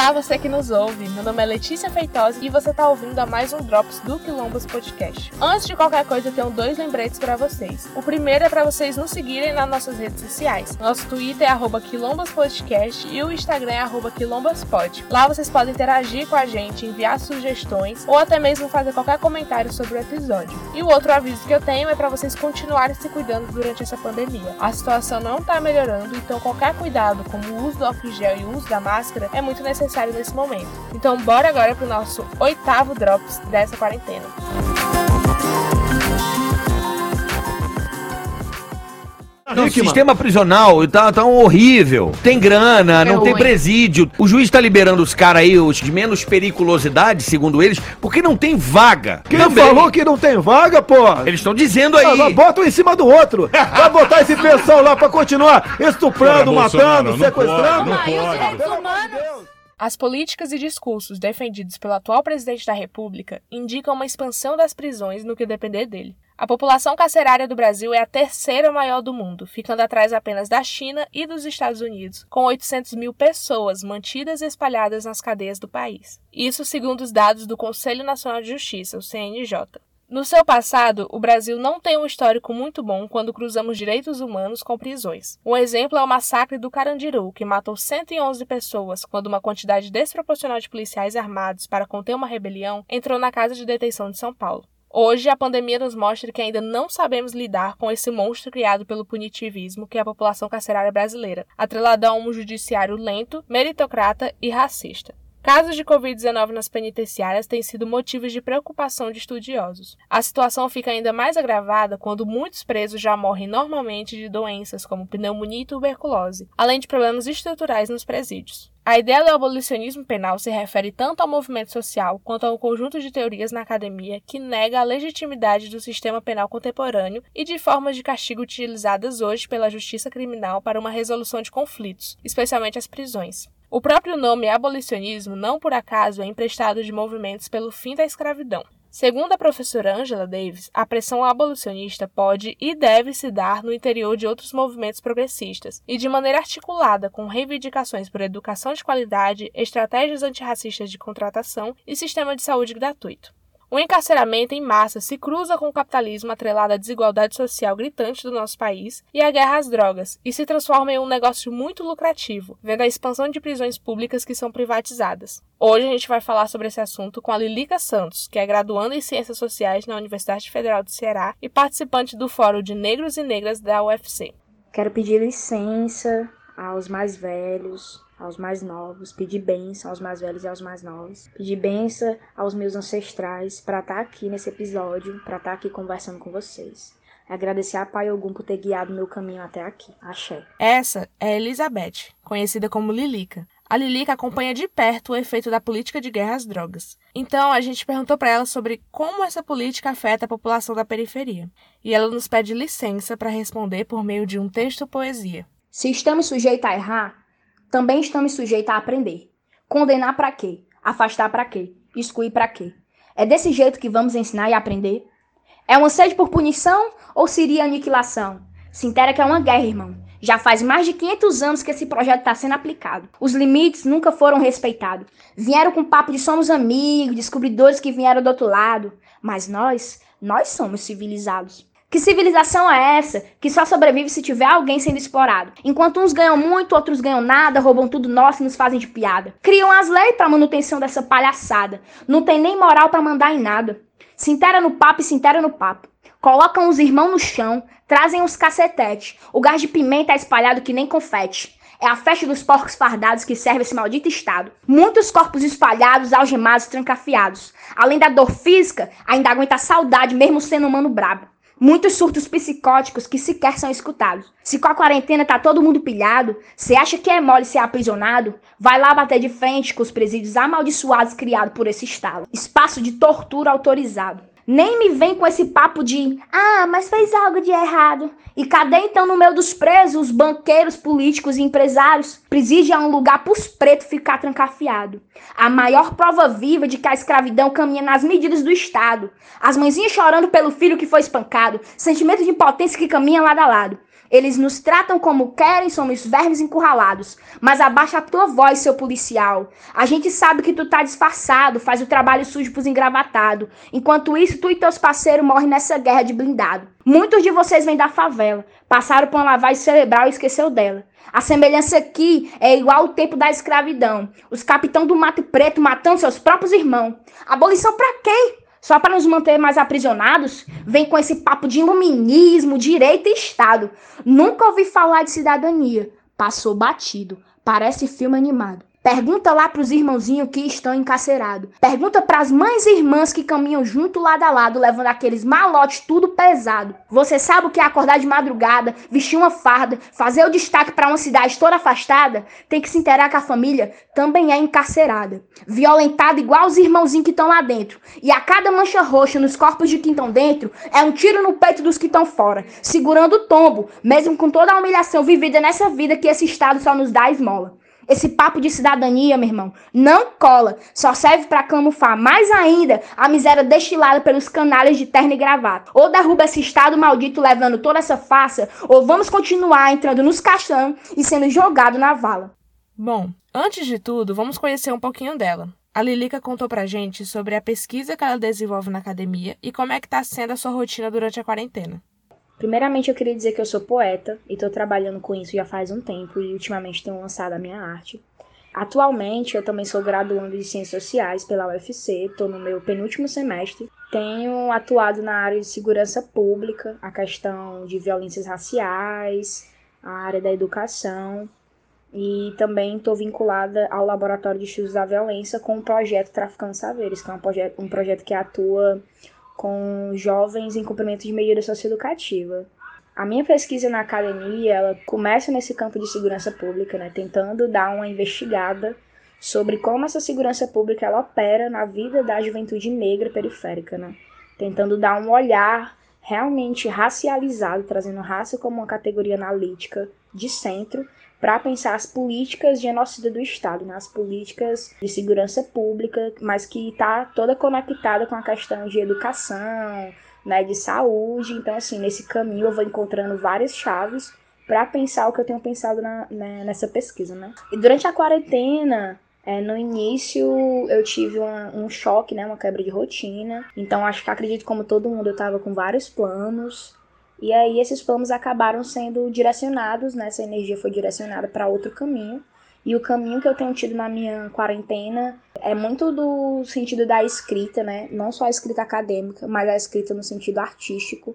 Olá, você que nos ouve. Meu nome é Letícia Feitosa e você está ouvindo a mais um Drops do Quilombos Podcast. Antes de qualquer coisa, eu tenho dois lembretes para vocês. O primeiro é para vocês nos seguirem nas nossas redes sociais. Nosso Twitter é @quilombospodcast e o Instagram é @quilombospod. Lá vocês podem interagir com a gente, enviar sugestões ou até mesmo fazer qualquer comentário sobre o episódio. E o outro aviso que eu tenho é para vocês continuarem se cuidando durante essa pandemia. A situação não está melhorando, então qualquer cuidado, como o uso do álcool gel e o uso da máscara, é muito necessário necessário nesse momento. Então, bora agora pro nosso oitavo Drops dessa quarentena. o sistema prisional tá, tá um horrível. Tem grana, é não ruim. tem presídio. O juiz tá liberando os caras aí, os de menos periculosidade, segundo eles, porque não tem vaga. Quem Também. falou que não tem vaga, pô? Eles estão dizendo aí. Ah, bota um em cima do outro. Vai botar esse pessoal lá pra continuar estuprando, matando, sequestrando. Não pode, não pode. Pelo amor de Deus. As políticas e discursos defendidos pelo atual presidente da República indicam uma expansão das prisões no que depender dele. A população carcerária do Brasil é a terceira maior do mundo, ficando atrás apenas da China e dos Estados Unidos, com 800 mil pessoas mantidas e espalhadas nas cadeias do país. Isso segundo os dados do Conselho Nacional de Justiça, o CNJ. No seu passado, o Brasil não tem um histórico muito bom quando cruzamos direitos humanos com prisões. Um exemplo é o massacre do Carandiru, que matou 111 pessoas quando uma quantidade desproporcional de policiais armados para conter uma rebelião entrou na casa de detenção de São Paulo. Hoje, a pandemia nos mostra que ainda não sabemos lidar com esse monstro criado pelo punitivismo que é a população carcerária brasileira, atrelado a um judiciário lento, meritocrata e racista. Casos de Covid-19 nas penitenciárias têm sido motivos de preocupação de estudiosos. A situação fica ainda mais agravada quando muitos presos já morrem normalmente de doenças como pneumonia e tuberculose, além de problemas estruturais nos presídios. A ideia do abolicionismo penal se refere tanto ao movimento social quanto ao conjunto de teorias na academia que nega a legitimidade do sistema penal contemporâneo e de formas de castigo utilizadas hoje pela justiça criminal para uma resolução de conflitos, especialmente as prisões. O próprio nome abolicionismo não por acaso é emprestado de movimentos pelo fim da escravidão. Segundo a professora Angela Davis, a pressão abolicionista pode e deve se dar no interior de outros movimentos progressistas e de maneira articulada com reivindicações por educação de qualidade, estratégias antirracistas de contratação e sistema de saúde gratuito. O encarceramento em massa se cruza com o capitalismo atrelado à desigualdade social gritante do nosso país e à guerra às drogas, e se transforma em um negócio muito lucrativo, vendo a expansão de prisões públicas que são privatizadas. Hoje a gente vai falar sobre esse assunto com a Lilica Santos, que é graduanda em Ciências Sociais na Universidade Federal do Ceará e participante do Fórum de Negros e Negras da UFC. Quero pedir licença aos mais velhos, aos mais novos, pedir bênção aos mais velhos e aos mais novos, pedir bênção aos meus ancestrais para estar tá aqui nesse episódio, para estar tá aqui conversando com vocês. Agradecer a Pai Ogum por ter guiado meu caminho até aqui. Axé. Essa é Elizabeth, conhecida como Lilica. A Lilica acompanha de perto o efeito da política de guerra às drogas. Então, a gente perguntou para ela sobre como essa política afeta a população da periferia. E ela nos pede licença para responder por meio de um texto-poesia. Se estamos sujeitos a errar, também estamos sujeitos a aprender. Condenar para quê? Afastar para quê? Excluir para quê? É desse jeito que vamos ensinar e aprender? É uma sede por punição ou seria aniquilação? Se entera que é uma guerra, irmão. Já faz mais de 500 anos que esse projeto está sendo aplicado. Os limites nunca foram respeitados. Vieram com papo de somos amigos, descobridores que vieram do outro lado. Mas nós, nós somos civilizados. Que civilização é essa que só sobrevive se tiver alguém sendo explorado? Enquanto uns ganham muito, outros ganham nada, roubam tudo nosso e nos fazem de piada. Criam as leis para manutenção dessa palhaçada. Não tem nem moral para mandar em nada. Se intera no papo e se intera no papo. Colocam os irmãos no chão, trazem os cacetetes. O gás de pimenta é espalhado que nem confete. É a festa dos porcos fardados que serve esse maldito estado. Muitos corpos espalhados, algemados, trancafiados. Além da dor física, ainda aguenta a saudade, mesmo sendo humano brabo. Muitos surtos psicóticos que sequer são escutados. Se com a quarentena tá todo mundo pilhado, você acha que é mole ser aprisionado? Vai lá bater de frente com os presídios amaldiçoados criados por esse estado. Espaço de tortura autorizado. Nem me vem com esse papo de ah, mas fez algo de errado. E cadê então no meio dos presos os banqueiros, políticos e empresários? Presídio é um lugar pros pretos ficar trancafiado. A maior prova viva de que a escravidão caminha nas medidas do Estado. As mãezinhas chorando pelo filho que foi espancado. Sentimento de impotência que caminha lado a lado. Eles nos tratam como querem, somos vermes encurralados. Mas abaixa a tua voz, seu policial. A gente sabe que tu tá disfarçado, faz o trabalho sujo pros engravatados. Enquanto isso, tu e teus parceiros morrem nessa guerra de blindado. Muitos de vocês vêm da favela, passaram por uma lavagem cerebral e esqueceu dela. A semelhança aqui é igual ao tempo da escravidão. Os capitães do Mato Preto matando seus próprios irmãos. Abolição pra quê? Só para nos manter mais aprisionados? Vem com esse papo de iluminismo, direito e Estado. Nunca ouvi falar de cidadania. Passou batido. Parece filme animado. Pergunta lá pros irmãozinhos que estão encarcerados. Pergunta pras mães e irmãs que caminham junto lado a lado, levando aqueles malotes tudo pesado. Você sabe o que é acordar de madrugada, vestir uma farda, fazer o destaque para uma cidade toda afastada? Tem que se interar que a família também é encarcerada. Violentada igual os irmãozinhos que estão lá dentro. E a cada mancha roxa nos corpos de quem estão dentro, é um tiro no peito dos que estão fora, segurando o tombo, mesmo com toda a humilhação vivida nessa vida que esse Estado só nos dá esmola. Esse papo de cidadania, meu irmão, não cola. Só serve para camuflar mais ainda a miséria destilada pelos canalhas de terno e gravata. Ou derruba esse estado maldito levando toda essa farsa, ou vamos continuar entrando nos caixão e sendo jogado na vala. Bom, antes de tudo, vamos conhecer um pouquinho dela. A Lilica contou pra gente sobre a pesquisa que ela desenvolve na academia e como é que tá sendo a sua rotina durante a quarentena. Primeiramente, eu queria dizer que eu sou poeta e estou trabalhando com isso já faz um tempo e ultimamente tenho lançado a minha arte. Atualmente, eu também sou graduando de Ciências Sociais pela UFC, estou no meu penúltimo semestre. Tenho atuado na área de segurança pública, a questão de violências raciais, a área da educação e também estou vinculada ao Laboratório de Estudos da Violência com o projeto Traficando Saberes, que é um projeto, um projeto que atua com jovens em cumprimento de medida socioeducativa. A minha pesquisa na academia, ela começa nesse campo de segurança pública, né, tentando dar uma investigada sobre como essa segurança pública ela opera na vida da juventude negra periférica, né? Tentando dar um olhar realmente racializado, trazendo raça como uma categoria analítica de centro para pensar as políticas de genocida do Estado, né? as políticas de segurança pública, mas que está toda conectada com a questão de educação, né, de saúde. Então, assim, nesse caminho eu vou encontrando várias chaves para pensar o que eu tenho pensado na, né, nessa pesquisa, né? E durante a quarentena, é, no início eu tive uma, um choque, né, uma quebra de rotina. Então acho que acredito como todo mundo eu estava com vários planos e aí esses planos acabaram sendo direcionados, né? Essa energia foi direcionada para outro caminho. E o caminho que eu tenho tido na minha quarentena é muito do sentido da escrita, né? Não só a escrita acadêmica, mas a escrita no sentido artístico,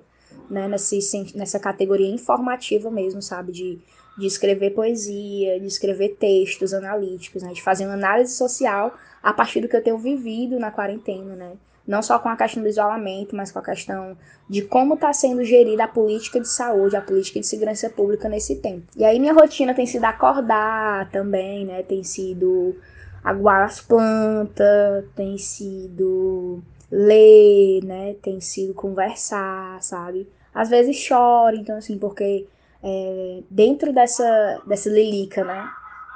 né? Nesse, nessa categoria informativa mesmo, sabe? De, de escrever poesia, de escrever textos analíticos, né? De fazer uma análise social a partir do que eu tenho vivido na quarentena, né? Não só com a questão do isolamento, mas com a questão de como está sendo gerida a política de saúde, a política de segurança pública nesse tempo. E aí minha rotina tem sido acordar também, né? Tem sido aguar as plantas, tem sido ler, né? Tem sido conversar, sabe? Às vezes choro, então assim, porque é, dentro dessa, dessa lilica, né?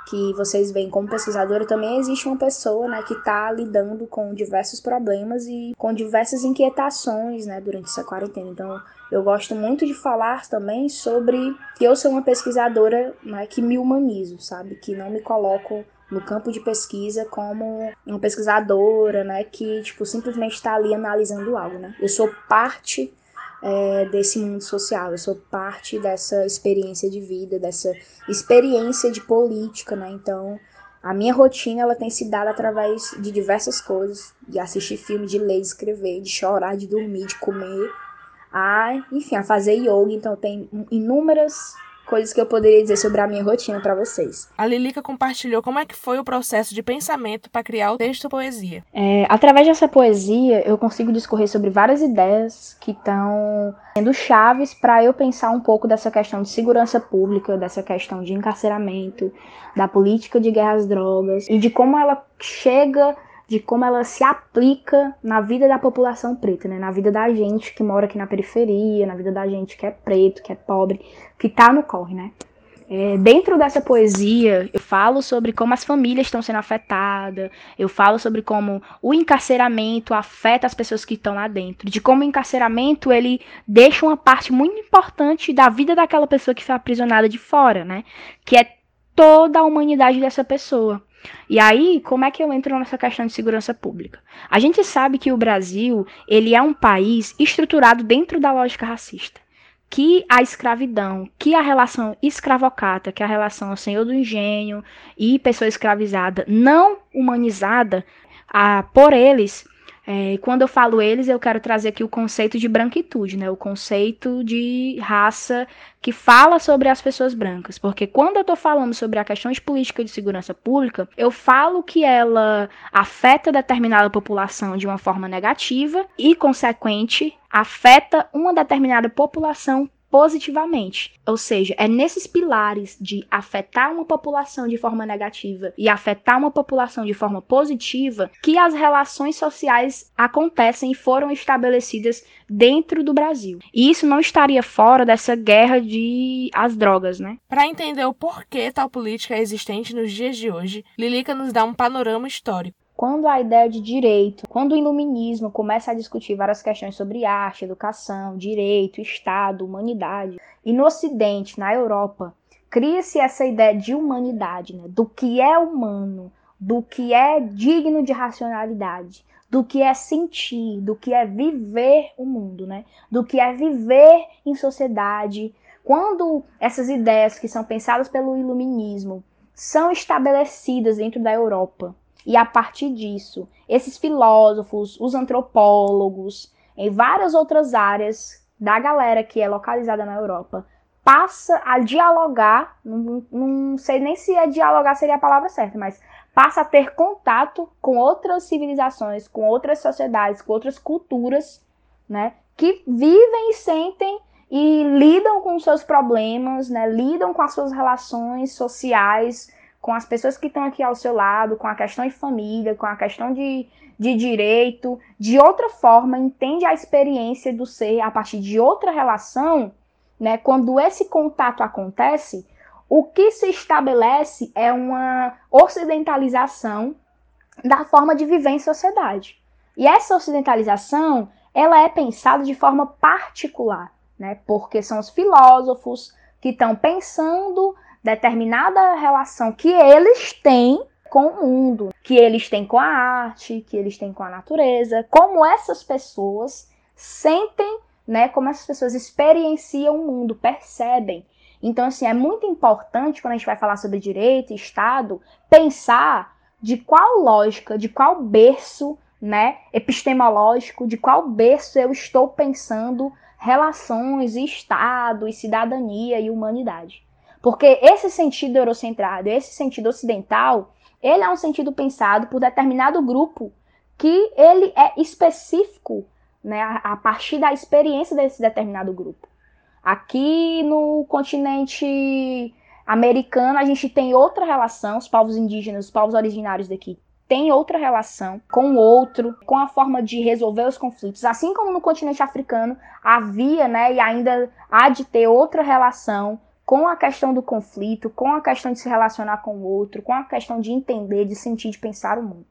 Que vocês veem como pesquisadora, também existe uma pessoa né, que está lidando com diversos problemas e com diversas inquietações né, durante essa quarentena. Então, eu gosto muito de falar também sobre que eu sou uma pesquisadora né, que me humanizo, sabe? Que não me coloco no campo de pesquisa como uma pesquisadora, né, que tipo simplesmente está ali analisando algo, né? Eu sou parte é, desse mundo social, eu sou parte dessa experiência de vida, dessa experiência de política, né? Então, a minha rotina ela tem se dado através de diversas coisas, de assistir filme, de ler, de escrever, de chorar, de dormir, de comer, a, enfim, a fazer yoga. Então, tem inúmeras coisas que eu poderia dizer sobre a minha rotina para vocês. A Lilica compartilhou como é que foi o processo de pensamento para criar o texto poesia. É, através dessa poesia, eu consigo discorrer sobre várias ideias que estão sendo chaves para eu pensar um pouco dessa questão de segurança pública, dessa questão de encarceramento, da política de guerra às drogas e de como ela chega de como ela se aplica na vida da população preta, né? Na vida da gente que mora aqui na periferia, na vida da gente que é preto, que é pobre, que tá no corre, né? É, dentro dessa poesia, eu falo sobre como as famílias estão sendo afetadas, eu falo sobre como o encarceramento afeta as pessoas que estão lá dentro, de como o encarceramento ele deixa uma parte muito importante da vida daquela pessoa que foi aprisionada de fora, né? Que é toda a humanidade dessa pessoa. E aí, como é que eu entro nessa questão de segurança pública? A gente sabe que o Brasil, ele é um país estruturado dentro da lógica racista que a escravidão, que a relação escravocata, que a relação senhor do engenho e pessoa escravizada não humanizada a, por eles, é, quando eu falo eles, eu quero trazer aqui o conceito de branquitude, né? O conceito de raça que fala sobre as pessoas brancas. Porque quando eu estou falando sobre a questão de política de segurança pública, eu falo que ela afeta determinada população de uma forma negativa e, consequente, afeta uma determinada população positivamente. Ou seja, é nesses pilares de afetar uma população de forma negativa e afetar uma população de forma positiva que as relações sociais acontecem e foram estabelecidas dentro do Brasil. E isso não estaria fora dessa guerra de as drogas, né? Para entender o porquê tal política é existente nos dias de hoje, Lilica nos dá um panorama histórico quando a ideia de direito, quando o iluminismo começa a discutir várias questões sobre arte, educação, direito, Estado, humanidade, e no Ocidente, na Europa, cria-se essa ideia de humanidade, né? do que é humano, do que é digno de racionalidade, do que é sentir, do que é viver o mundo, né? do que é viver em sociedade. Quando essas ideias que são pensadas pelo iluminismo são estabelecidas dentro da Europa, e a partir disso, esses filósofos, os antropólogos, em várias outras áreas da galera que é localizada na Europa, passa a dialogar, não, não sei nem se é dialogar seria a palavra certa, mas passa a ter contato com outras civilizações, com outras sociedades, com outras culturas, né, que vivem e sentem e lidam com seus problemas, né, lidam com as suas relações sociais, com as pessoas que estão aqui ao seu lado, com a questão de família, com a questão de, de direito, de outra forma, entende a experiência do ser a partir de outra relação, né? Quando esse contato acontece, o que se estabelece é uma ocidentalização da forma de viver em sociedade. E essa ocidentalização, ela é pensada de forma particular, né? Porque são os filósofos que estão pensando determinada relação que eles têm com o mundo, que eles têm com a arte, que eles têm com a natureza, como essas pessoas sentem, né, como essas pessoas experienciam o mundo, percebem. Então, assim, é muito importante quando a gente vai falar sobre direito e Estado, pensar de qual lógica, de qual berço, né, epistemológico, de qual berço eu estou pensando relações, Estado e cidadania e humanidade. Porque esse sentido eurocentrado, esse sentido ocidental, ele é um sentido pensado por determinado grupo que ele é específico né, a partir da experiência desse determinado grupo. Aqui no continente americano, a gente tem outra relação, os povos indígenas, os povos originários daqui têm outra relação com o outro, com a forma de resolver os conflitos. Assim como no continente africano havia, né, e ainda há de ter outra relação com a questão do conflito, com a questão de se relacionar com o outro, com a questão de entender, de sentir, de pensar o mundo.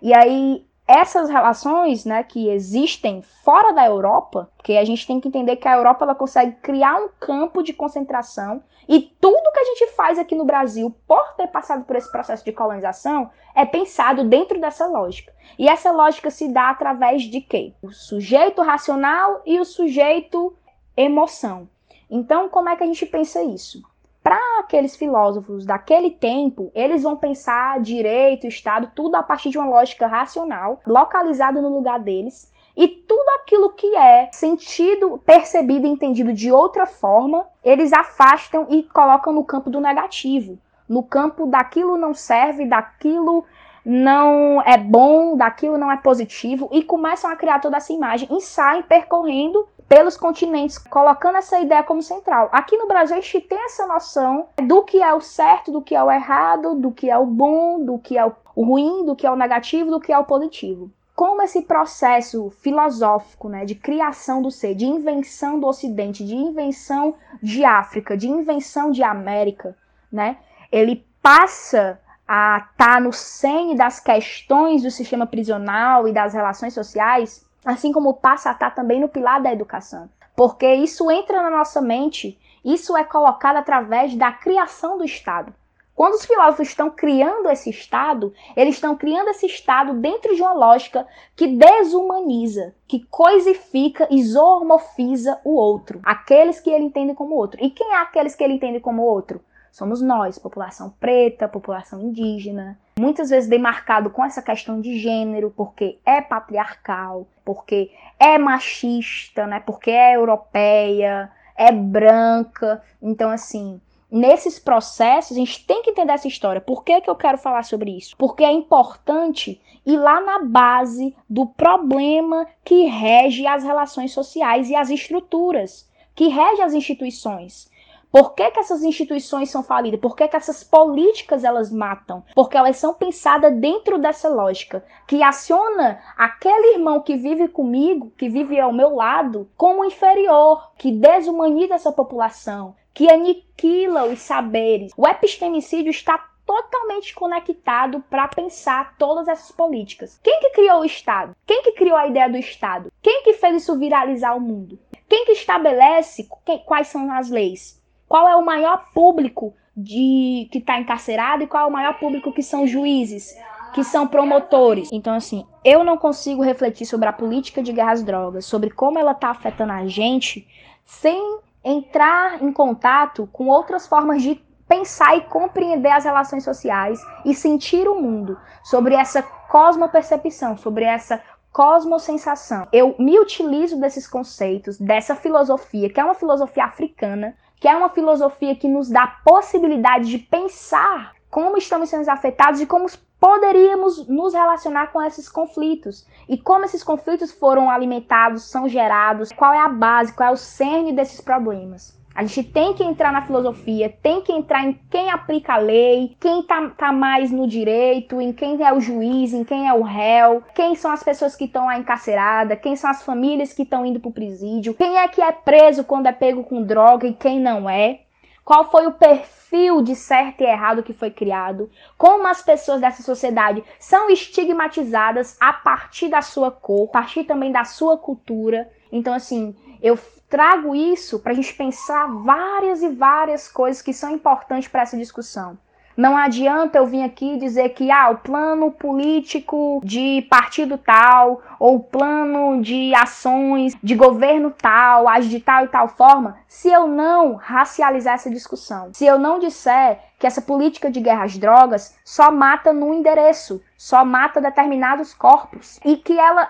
E aí, essas relações né, que existem fora da Europa, porque a gente tem que entender que a Europa ela consegue criar um campo de concentração e tudo que a gente faz aqui no Brasil, por ter passado por esse processo de colonização, é pensado dentro dessa lógica. E essa lógica se dá através de quê? O sujeito racional e o sujeito emoção. Então, como é que a gente pensa isso? Para aqueles filósofos daquele tempo, eles vão pensar direito, Estado, tudo a partir de uma lógica racional, localizada no lugar deles, e tudo aquilo que é sentido, percebido e entendido de outra forma, eles afastam e colocam no campo do negativo, no campo daquilo não serve, daquilo não é bom, daquilo não é positivo, e começam a criar toda essa imagem e saem percorrendo pelos continentes, colocando essa ideia como central. Aqui no Brasil a gente tem essa noção do que é o certo, do que é o errado, do que é o bom, do que é o ruim, do que é o negativo, do que é o positivo. como esse processo filosófico, né, de criação do ser, de invenção do Ocidente, de invenção de África, de invenção de América, né, ele passa a estar tá no cerne das questões do sistema prisional e das relações sociais, assim como passa a estar tá também no pilar da educação. Porque isso entra na nossa mente, isso é colocado através da criação do Estado. Quando os filósofos estão criando esse Estado, eles estão criando esse Estado dentro de uma lógica que desumaniza, que coisifica zoomorfiza o outro, aqueles que ele entende como outro. E quem é aqueles que ele entende como outro? Somos nós, população preta, população indígena, muitas vezes demarcado com essa questão de gênero, porque é patriarcal, porque é machista, né? Porque é europeia, é branca. Então, assim, nesses processos, a gente tem que entender essa história. Por que, que eu quero falar sobre isso? Porque é importante ir lá na base do problema que rege as relações sociais e as estruturas, que rege as instituições. Por que, que essas instituições são falidas? Por que, que essas políticas elas matam? Porque elas são pensadas dentro dessa lógica, que aciona aquele irmão que vive comigo, que vive ao meu lado, como inferior, que desumaniza essa população, que aniquila os saberes. O epistemicídio está totalmente conectado para pensar todas essas políticas. Quem que criou o Estado? Quem que criou a ideia do Estado? Quem que fez isso viralizar o mundo? Quem que estabelece quais são as leis? Qual é o maior público de que está encarcerado e qual é o maior público que são juízes, que são promotores. Então, assim, eu não consigo refletir sobre a política de guerras drogas, sobre como ela está afetando a gente, sem entrar em contato com outras formas de pensar e compreender as relações sociais e sentir o mundo, sobre essa cosmopercepção, sobre essa cosmosensação. Eu me utilizo desses conceitos, dessa filosofia, que é uma filosofia africana, que é uma filosofia que nos dá possibilidade de pensar como estamos sendo afetados e como poderíamos nos relacionar com esses conflitos e como esses conflitos foram alimentados, são gerados, qual é a base, qual é o cerne desses problemas. A gente tem que entrar na filosofia, tem que entrar em quem aplica a lei, quem tá, tá mais no direito, em quem é o juiz, em quem é o réu, quem são as pessoas que estão lá encarceradas, quem são as famílias que estão indo pro presídio, quem é que é preso quando é pego com droga e quem não é. Qual foi o perfil de certo e errado que foi criado? Como as pessoas dessa sociedade são estigmatizadas a partir da sua cor, a partir também da sua cultura. Então, assim, eu trago isso para a gente pensar várias e várias coisas que são importantes para essa discussão. Não adianta eu vir aqui dizer que ah, o plano político de partido tal, ou plano de ações de governo tal, age de tal e tal forma, se eu não racializar essa discussão. Se eu não disser que essa política de guerra às drogas só mata no endereço, só mata determinados corpos, e que ela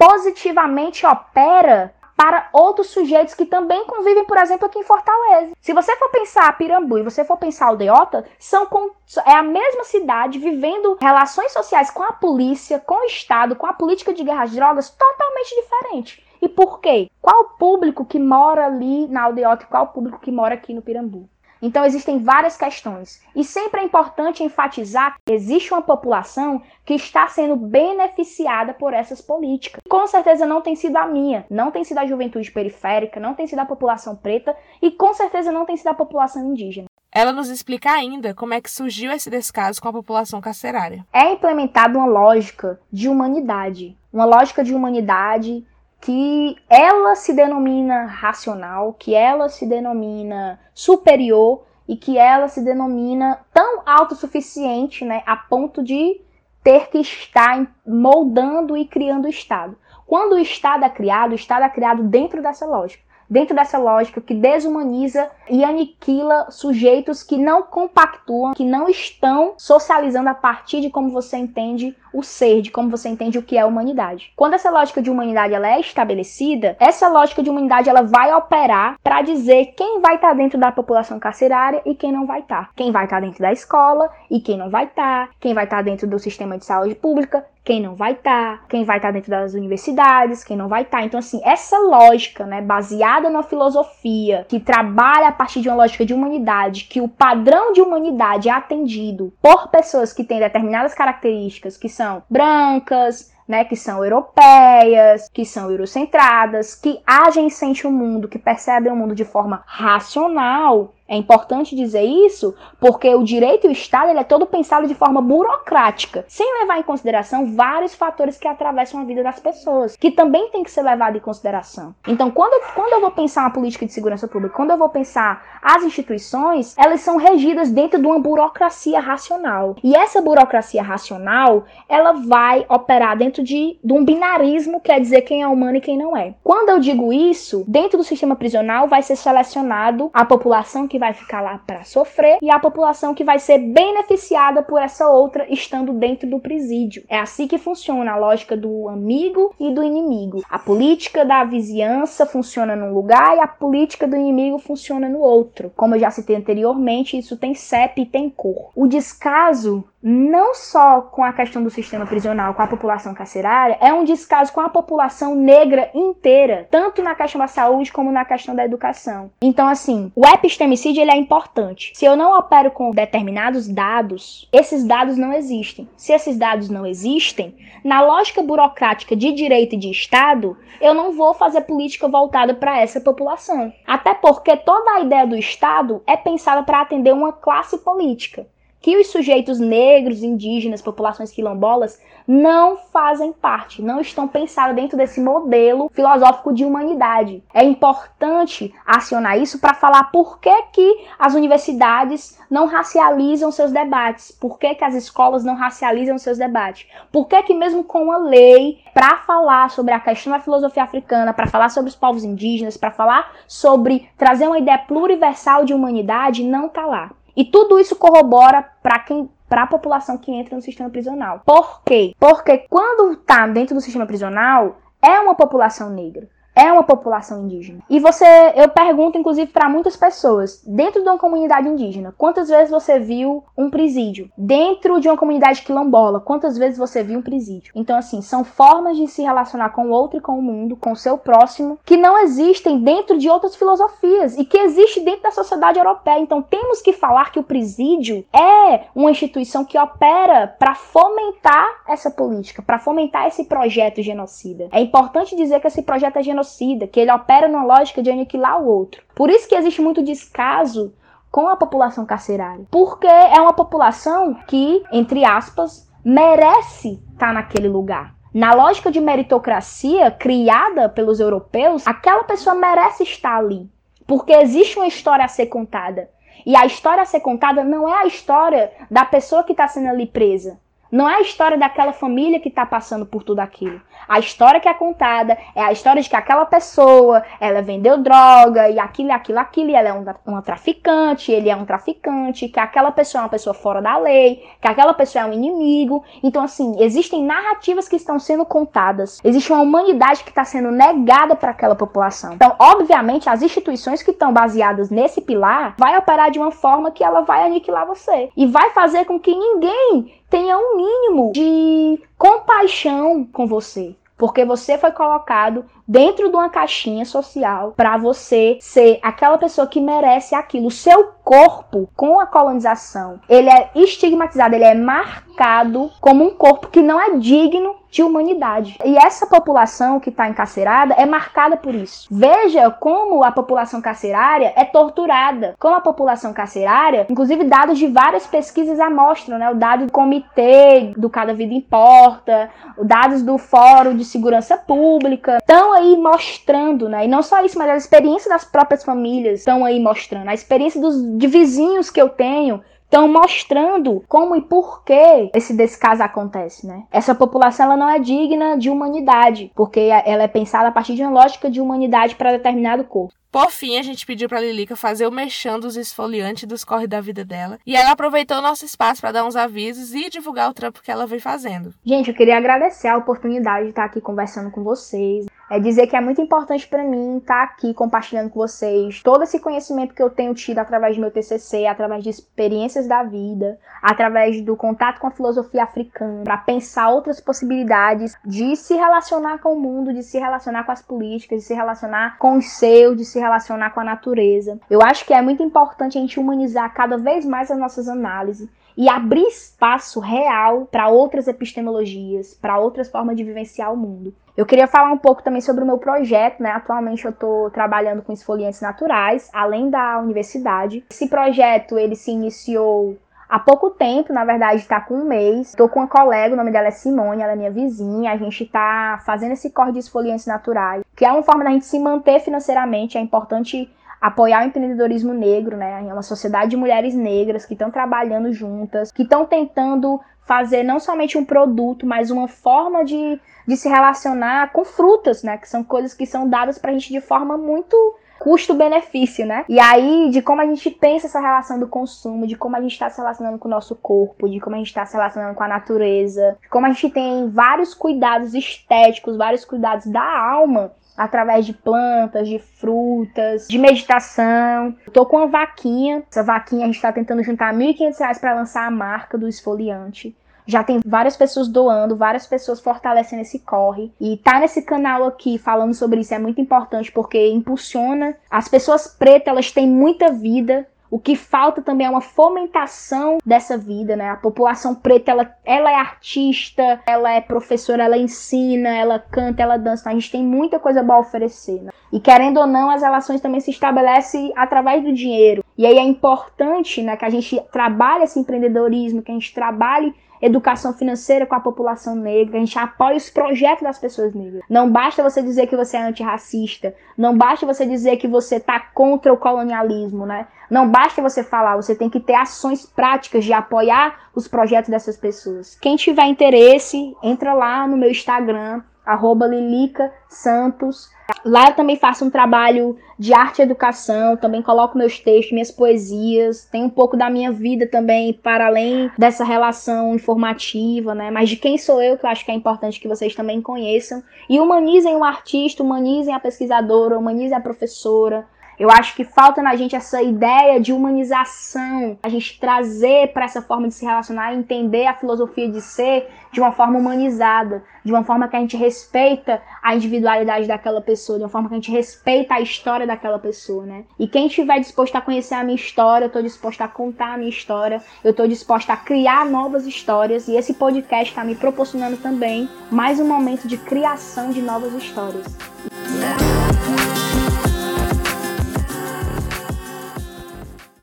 positivamente opera para outros sujeitos que também convivem, por exemplo, aqui em Fortaleza. Se você for pensar Pirambu e você for pensar Aldeota, são com, é a mesma cidade vivendo relações sociais com a polícia, com o Estado, com a política de guerra às drogas totalmente diferente. E por quê? Qual o público que mora ali na Aldeota e qual o público que mora aqui no Pirambu? Então existem várias questões. E sempre é importante enfatizar que existe uma população que está sendo beneficiada por essas políticas. Com certeza não tem sido a minha, não tem sido a juventude periférica, não tem sido a população preta e com certeza não tem sido a população indígena. Ela nos explica ainda como é que surgiu esse descaso com a população carcerária. É implementada uma lógica de humanidade, uma lógica de humanidade que ela se denomina racional, que ela se denomina superior e que ela se denomina tão autossuficiente, né, a ponto de ter que estar moldando e criando o Estado. Quando o Estado é criado, o Estado é criado dentro dessa lógica dentro dessa lógica que desumaniza e aniquila sujeitos que não compactuam, que não estão socializando a partir de como você entende o ser, de como você entende o que é humanidade. Quando essa lógica de humanidade ela é estabelecida, essa lógica de humanidade ela vai operar para dizer quem vai estar tá dentro da população carcerária e quem não vai estar. Tá. Quem vai estar tá dentro da escola e quem não vai estar, quem vai estar dentro do sistema de saúde pública, quem não vai estar, tá, quem vai estar tá dentro das universidades, quem não vai estar. Tá. Então, assim, essa lógica, né, baseada na filosofia, que trabalha a partir de uma lógica de humanidade, que o padrão de humanidade é atendido por pessoas que têm determinadas características, que são brancas, né, que são europeias, que são eurocentradas, que agem e sentem o mundo, que percebem o mundo de forma racional, é importante dizer isso porque o direito e o Estado ele é todo pensado de forma burocrática, sem levar em consideração vários fatores que atravessam a vida das pessoas, que também tem que ser levado em consideração. Então, quando, quando eu vou pensar uma política de segurança pública, quando eu vou pensar as instituições, elas são regidas dentro de uma burocracia racional. E essa burocracia racional, ela vai operar dentro de, de um binarismo, quer dizer quem é humano e quem não é. Quando eu digo isso, dentro do sistema prisional vai ser selecionado a população que vai ficar lá para sofrer e a população que vai ser beneficiada por essa outra estando dentro do presídio. É assim que funciona a lógica do amigo e do inimigo. A política da vizinhança funciona num lugar e a política do inimigo funciona no outro. Como eu já citei anteriormente, isso tem CEP e tem cor. O descaso não só com a questão do sistema prisional, com a população carcerária, é um descaso com a população negra inteira, tanto na questão da saúde como na questão da educação. Então, assim, o epistemicídio ele é importante. Se eu não opero com determinados dados, esses dados não existem. Se esses dados não existem, na lógica burocrática de direito e de Estado, eu não vou fazer política voltada para essa população. Até porque toda a ideia do Estado é pensada para atender uma classe política que os sujeitos negros, indígenas, populações quilombolas não fazem parte, não estão pensados dentro desse modelo filosófico de humanidade. É importante acionar isso para falar por que, que as universidades não racializam seus debates, por que, que as escolas não racializam seus debates, por que, que mesmo com a lei, para falar sobre a questão da filosofia africana, para falar sobre os povos indígenas, para falar sobre trazer uma ideia pluriversal de humanidade, não está lá. E tudo isso corrobora para quem para a população que entra no sistema prisional. Por quê? Porque quando está dentro do sistema prisional, é uma população negra é uma população indígena. E você, eu pergunto inclusive para muitas pessoas, dentro de uma comunidade indígena, quantas vezes você viu um presídio? Dentro de uma comunidade quilombola, quantas vezes você viu um presídio? Então assim, são formas de se relacionar com o outro e com o mundo, com o seu próximo, que não existem dentro de outras filosofias e que existe dentro da sociedade europeia. Então temos que falar que o presídio é uma instituição que opera para fomentar essa política, para fomentar esse projeto genocida. É importante dizer que esse projeto é genocida genocida, que ele opera numa lógica de aniquilar o outro. Por isso que existe muito descaso com a população carcerária. Porque é uma população que, entre aspas, merece estar naquele lugar. Na lógica de meritocracia criada pelos europeus, aquela pessoa merece estar ali. Porque existe uma história a ser contada. E a história a ser contada não é a história da pessoa que está sendo ali presa. Não é a história daquela família que está passando por tudo aquilo. A história que é contada é a história de que aquela pessoa, ela vendeu droga e aquilo, aquilo, aquilo, e ela é um, uma traficante, ele é um traficante, que aquela pessoa é uma pessoa fora da lei, que aquela pessoa é um inimigo. Então, assim, existem narrativas que estão sendo contadas. Existe uma humanidade que está sendo negada para aquela população. Então, obviamente, as instituições que estão baseadas nesse pilar vai operar de uma forma que ela vai aniquilar você. E vai fazer com que ninguém tenha um mínimo de compaixão com você. Porque você foi colocado dentro de uma caixinha social para você ser aquela pessoa que merece aquilo. O seu corpo, com a colonização, ele é estigmatizado, ele é marcado como um corpo que não é digno de humanidade. E essa população que está encarcerada é marcada por isso. Veja como a população carcerária é torturada. Como a população carcerária, inclusive dados de várias pesquisas amostram, né? O dado do comitê do Cada Vida Importa, dados do Fórum de Segurança Pública, estão aí mostrando, né? E não só isso, mas a experiência das próprias famílias estão aí mostrando. A experiência dos, de vizinhos que eu tenho estão mostrando como e por que esse descaso acontece, né? Essa população ela não é digna de humanidade, porque ela é pensada a partir de uma lógica de humanidade para determinado corpo. Por fim, a gente pediu para Lilica fazer o mexão dos esfoliantes dos corre da vida dela. E ela aproveitou o nosso espaço para dar uns avisos e divulgar o trampo que ela vem fazendo. Gente, eu queria agradecer a oportunidade de estar aqui conversando com vocês é dizer que é muito importante para mim estar tá aqui compartilhando com vocês todo esse conhecimento que eu tenho tido através do meu TCC, através de experiências da vida, através do contato com a filosofia africana, para pensar outras possibilidades de se relacionar com o mundo, de se relacionar com as políticas, de se relacionar com os seus, de se relacionar com a natureza. Eu acho que é muito importante a gente humanizar cada vez mais as nossas análises e abrir espaço real para outras epistemologias, para outras formas de vivenciar o mundo. Eu queria falar um pouco também sobre o meu projeto, né? Atualmente eu estou trabalhando com esfoliantes naturais, além da universidade. Esse projeto ele se iniciou há pouco tempo, na verdade, está com um mês. Estou com uma colega, o nome dela é Simone, ela é minha vizinha. A gente está fazendo esse corte de esfoliantes naturais, que é uma forma da gente se manter financeiramente. É importante apoiar o empreendedorismo negro, né? É uma sociedade de mulheres negras que estão trabalhando juntas, que estão tentando fazer não somente um produto, mas uma forma de, de se relacionar com frutas, né? Que são coisas que são dadas para a gente de forma muito custo-benefício, né? E aí, de como a gente pensa essa relação do consumo, de como a gente está se relacionando com o nosso corpo, de como a gente está se relacionando com a natureza, de como a gente tem vários cuidados estéticos, vários cuidados da alma através de plantas, de frutas, de meditação. Tô com uma vaquinha. Essa vaquinha a gente está tentando juntar R$ 1.500 para lançar a marca do esfoliante. Já tem várias pessoas doando, várias pessoas fortalecendo esse corre. E tá nesse canal aqui falando sobre isso é muito importante porque impulsiona. As pessoas pretas, elas têm muita vida. O que falta também é uma fomentação dessa vida, né? A população preta, ela, ela é artista, ela é professora, ela ensina, ela canta, ela dança. Então a gente tem muita coisa boa a oferecer, né? E querendo ou não, as relações também se estabelecem através do dinheiro. E aí é importante, né, que a gente trabalhe esse empreendedorismo, que a gente trabalhe educação financeira com a população negra, a gente apoia os projetos das pessoas negras. Não basta você dizer que você é antirracista, não basta você dizer que você está contra o colonialismo, né? Não basta você falar, você tem que ter ações práticas de apoiar os projetos dessas pessoas. Quem tiver interesse, entra lá no meu Instagram, arroba Lilica Santos. Lá eu também faço um trabalho de arte e educação, também coloco meus textos, minhas poesias, tem um pouco da minha vida também, para além dessa relação informativa, né? Mas de quem sou eu, que eu acho que é importante que vocês também conheçam. E humanizem o artista, humanizem a pesquisadora, humanizem a professora, eu acho que falta na gente essa ideia de humanização, a gente trazer para essa forma de se relacionar e entender a filosofia de ser de uma forma humanizada, de uma forma que a gente respeita a individualidade daquela pessoa, de uma forma que a gente respeita a história daquela pessoa, né? E quem estiver disposto a conhecer a minha história, eu estou disposta a contar a minha história, eu estou disposta a criar novas histórias e esse podcast está me proporcionando também mais um momento de criação de novas histórias.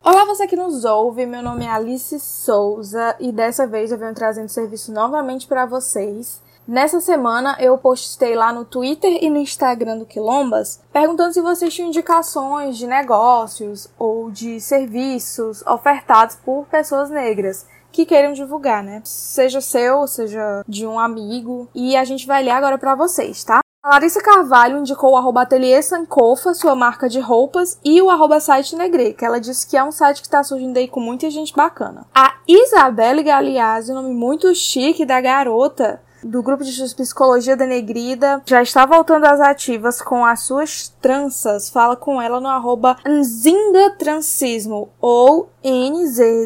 Olá, você que nos ouve. Meu nome é Alice Souza e dessa vez eu venho trazendo serviço novamente para vocês. Nessa semana eu postei lá no Twitter e no Instagram do Quilombas perguntando se vocês tinham indicações de negócios ou de serviços ofertados por pessoas negras que queiram divulgar, né? Seja seu, seja de um amigo. E a gente vai ler agora para vocês, tá? A Larissa Carvalho indicou o arroba Ateliê Sankofa, sua marca de roupas, e o arroba site Negre, que ela disse que é um site que está surgindo aí com muita gente bacana. A Isabelle Galeazzi, nome muito chique da garota, do grupo de psicologia da Negrida já está voltando às ativas com as suas tranças. Fala com ela no arroba Nzinga Transismo ou N-Z-Z-I-N-G-A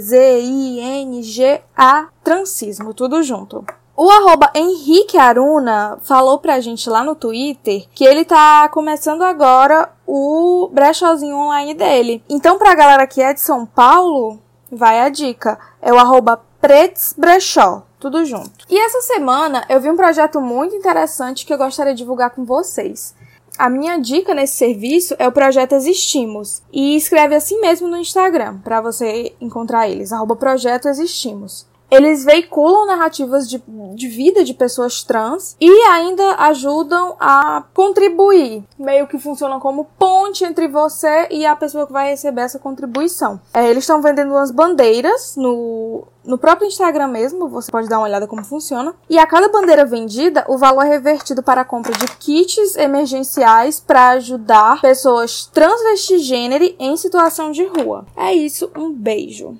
Transismo, tudo junto. O arroba Henrique Aruna falou pra gente lá no Twitter que ele tá começando agora o brechózinho online dele. Então, pra galera que é de São Paulo, vai a dica. É o arroba Prets Brechó. Tudo junto. E essa semana eu vi um projeto muito interessante que eu gostaria de divulgar com vocês. A minha dica nesse serviço é o projeto Existimos. E escreve assim mesmo no Instagram, para você encontrar eles, arroba projeto Existimos. Eles veiculam narrativas de, de vida de pessoas trans e ainda ajudam a contribuir. Meio que funcionam como ponte entre você e a pessoa que vai receber essa contribuição. É, eles estão vendendo umas bandeiras no, no próprio Instagram mesmo, você pode dar uma olhada como funciona. E a cada bandeira vendida, o valor é revertido para a compra de kits emergenciais para ajudar pessoas transvestigênero em situação de rua. É isso, um beijo.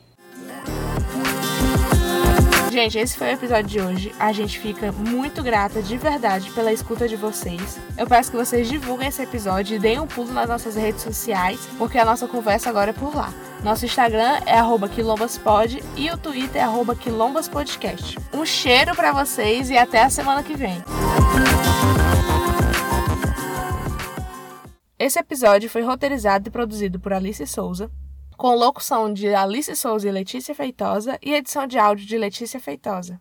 Gente, esse foi o episódio de hoje. A gente fica muito grata de verdade pela escuta de vocês. Eu peço que vocês divulguem esse episódio e deem um pulo nas nossas redes sociais, porque a nossa conversa agora é por lá. Nosso Instagram é quilombaspod e o Twitter é quilombaspodcast. Um cheiro para vocês e até a semana que vem. Esse episódio foi roteirizado e produzido por Alice Souza, com locução de Alice Souza e Letícia Feitosa e edição de áudio de Letícia Feitosa.